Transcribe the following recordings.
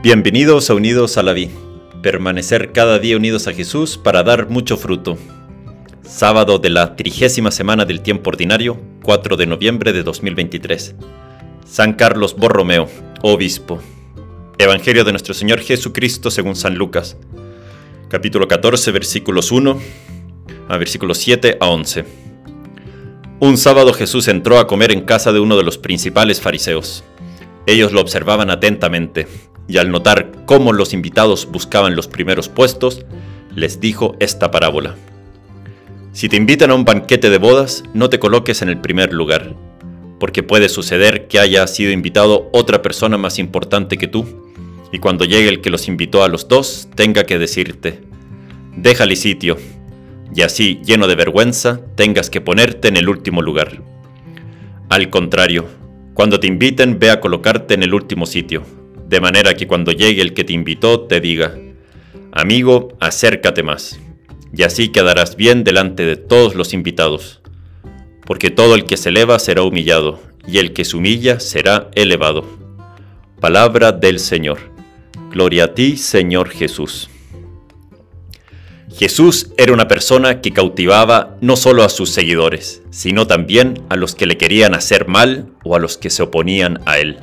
Bienvenidos a Unidos a la Vida. Permanecer cada día unidos a Jesús para dar mucho fruto. Sábado de la trigésima semana del tiempo ordinario, 4 de noviembre de 2023. San Carlos Borromeo, obispo. Evangelio de nuestro Señor Jesucristo según San Lucas. Capítulo 14, versículos 1 a versículos 7 a 11. Un sábado Jesús entró a comer en casa de uno de los principales fariseos. Ellos lo observaban atentamente y al notar cómo los invitados buscaban los primeros puestos, les dijo esta parábola. Si te invitan a un banquete de bodas, no te coloques en el primer lugar, porque puede suceder que haya sido invitado otra persona más importante que tú, y cuando llegue el que los invitó a los dos, tenga que decirte, déjale sitio, y así, lleno de vergüenza, tengas que ponerte en el último lugar. Al contrario, cuando te inviten, ve a colocarte en el último sitio, de manera que cuando llegue el que te invitó te diga, amigo, acércate más, y así quedarás bien delante de todos los invitados, porque todo el que se eleva será humillado, y el que se humilla será elevado. Palabra del Señor. Gloria a ti, Señor Jesús. Jesús era una persona que cautivaba no solo a sus seguidores, sino también a los que le querían hacer mal o a los que se oponían a él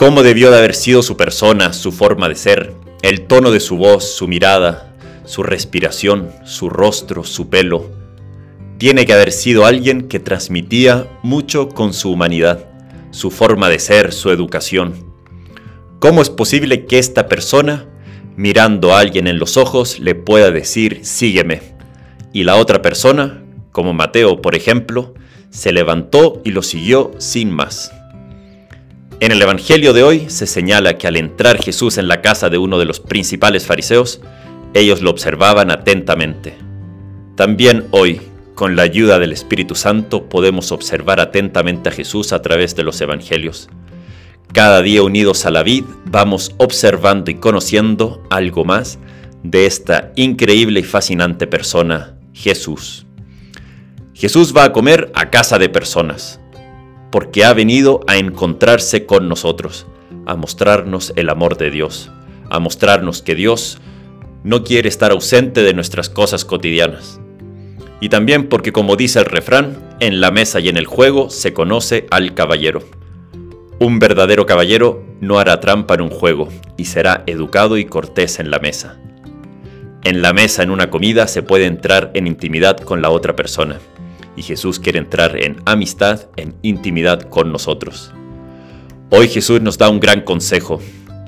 cómo debió de haber sido su persona, su forma de ser, el tono de su voz, su mirada, su respiración, su rostro, su pelo. Tiene que haber sido alguien que transmitía mucho con su humanidad, su forma de ser, su educación. ¿Cómo es posible que esta persona, mirando a alguien en los ojos, le pueda decir, sígueme? Y la otra persona, como Mateo, por ejemplo, se levantó y lo siguió sin más. En el Evangelio de hoy se señala que al entrar Jesús en la casa de uno de los principales fariseos, ellos lo observaban atentamente. También hoy, con la ayuda del Espíritu Santo, podemos observar atentamente a Jesús a través de los Evangelios. Cada día unidos a la vid, vamos observando y conociendo algo más de esta increíble y fascinante persona, Jesús. Jesús va a comer a casa de personas porque ha venido a encontrarse con nosotros, a mostrarnos el amor de Dios, a mostrarnos que Dios no quiere estar ausente de nuestras cosas cotidianas. Y también porque como dice el refrán, en la mesa y en el juego se conoce al caballero. Un verdadero caballero no hará trampa en un juego y será educado y cortés en la mesa. En la mesa en una comida se puede entrar en intimidad con la otra persona y Jesús quiere entrar en amistad, en intimidad con nosotros. Hoy Jesús nos da un gran consejo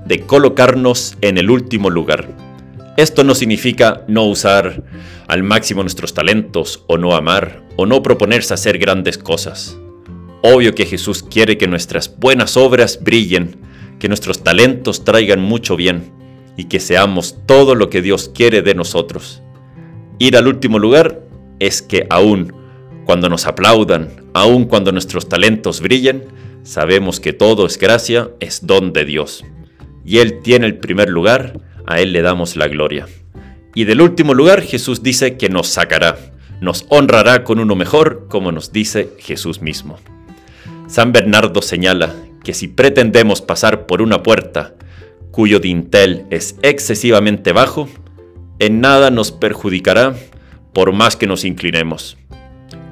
de colocarnos en el último lugar. Esto no significa no usar al máximo nuestros talentos o no amar o no proponerse hacer grandes cosas. Obvio que Jesús quiere que nuestras buenas obras brillen, que nuestros talentos traigan mucho bien y que seamos todo lo que Dios quiere de nosotros. Ir al último lugar es que aún cuando nos aplaudan, aun cuando nuestros talentos brillen, sabemos que todo es gracia, es don de Dios. Y Él tiene el primer lugar, a Él le damos la gloria. Y del último lugar Jesús dice que nos sacará, nos honrará con uno mejor, como nos dice Jesús mismo. San Bernardo señala que si pretendemos pasar por una puerta cuyo dintel es excesivamente bajo, en nada nos perjudicará por más que nos inclinemos.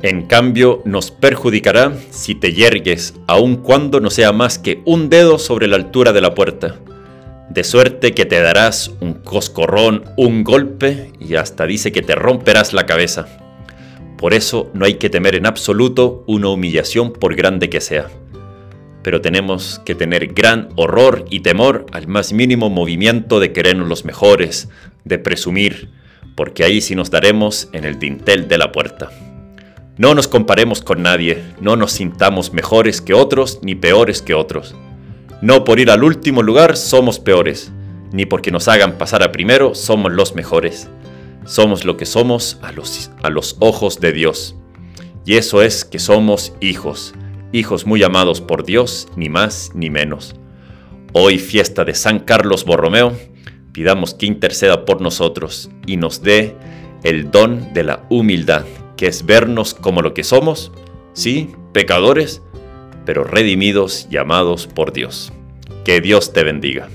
En cambio, nos perjudicará si te yergues, aun cuando no sea más que un dedo sobre la altura de la puerta. De suerte que te darás un coscorrón, un golpe y hasta dice que te romperás la cabeza. Por eso no hay que temer en absoluto una humillación por grande que sea. Pero tenemos que tener gran horror y temor al más mínimo movimiento de querernos los mejores, de presumir, porque ahí sí nos daremos en el dintel de la puerta. No nos comparemos con nadie, no nos sintamos mejores que otros ni peores que otros. No por ir al último lugar somos peores, ni porque nos hagan pasar a primero somos los mejores. Somos lo que somos a los, a los ojos de Dios. Y eso es que somos hijos, hijos muy amados por Dios, ni más ni menos. Hoy fiesta de San Carlos Borromeo, pidamos que interceda por nosotros y nos dé el don de la humildad que es vernos como lo que somos, sí, pecadores, pero redimidos, llamados por Dios. Que Dios te bendiga.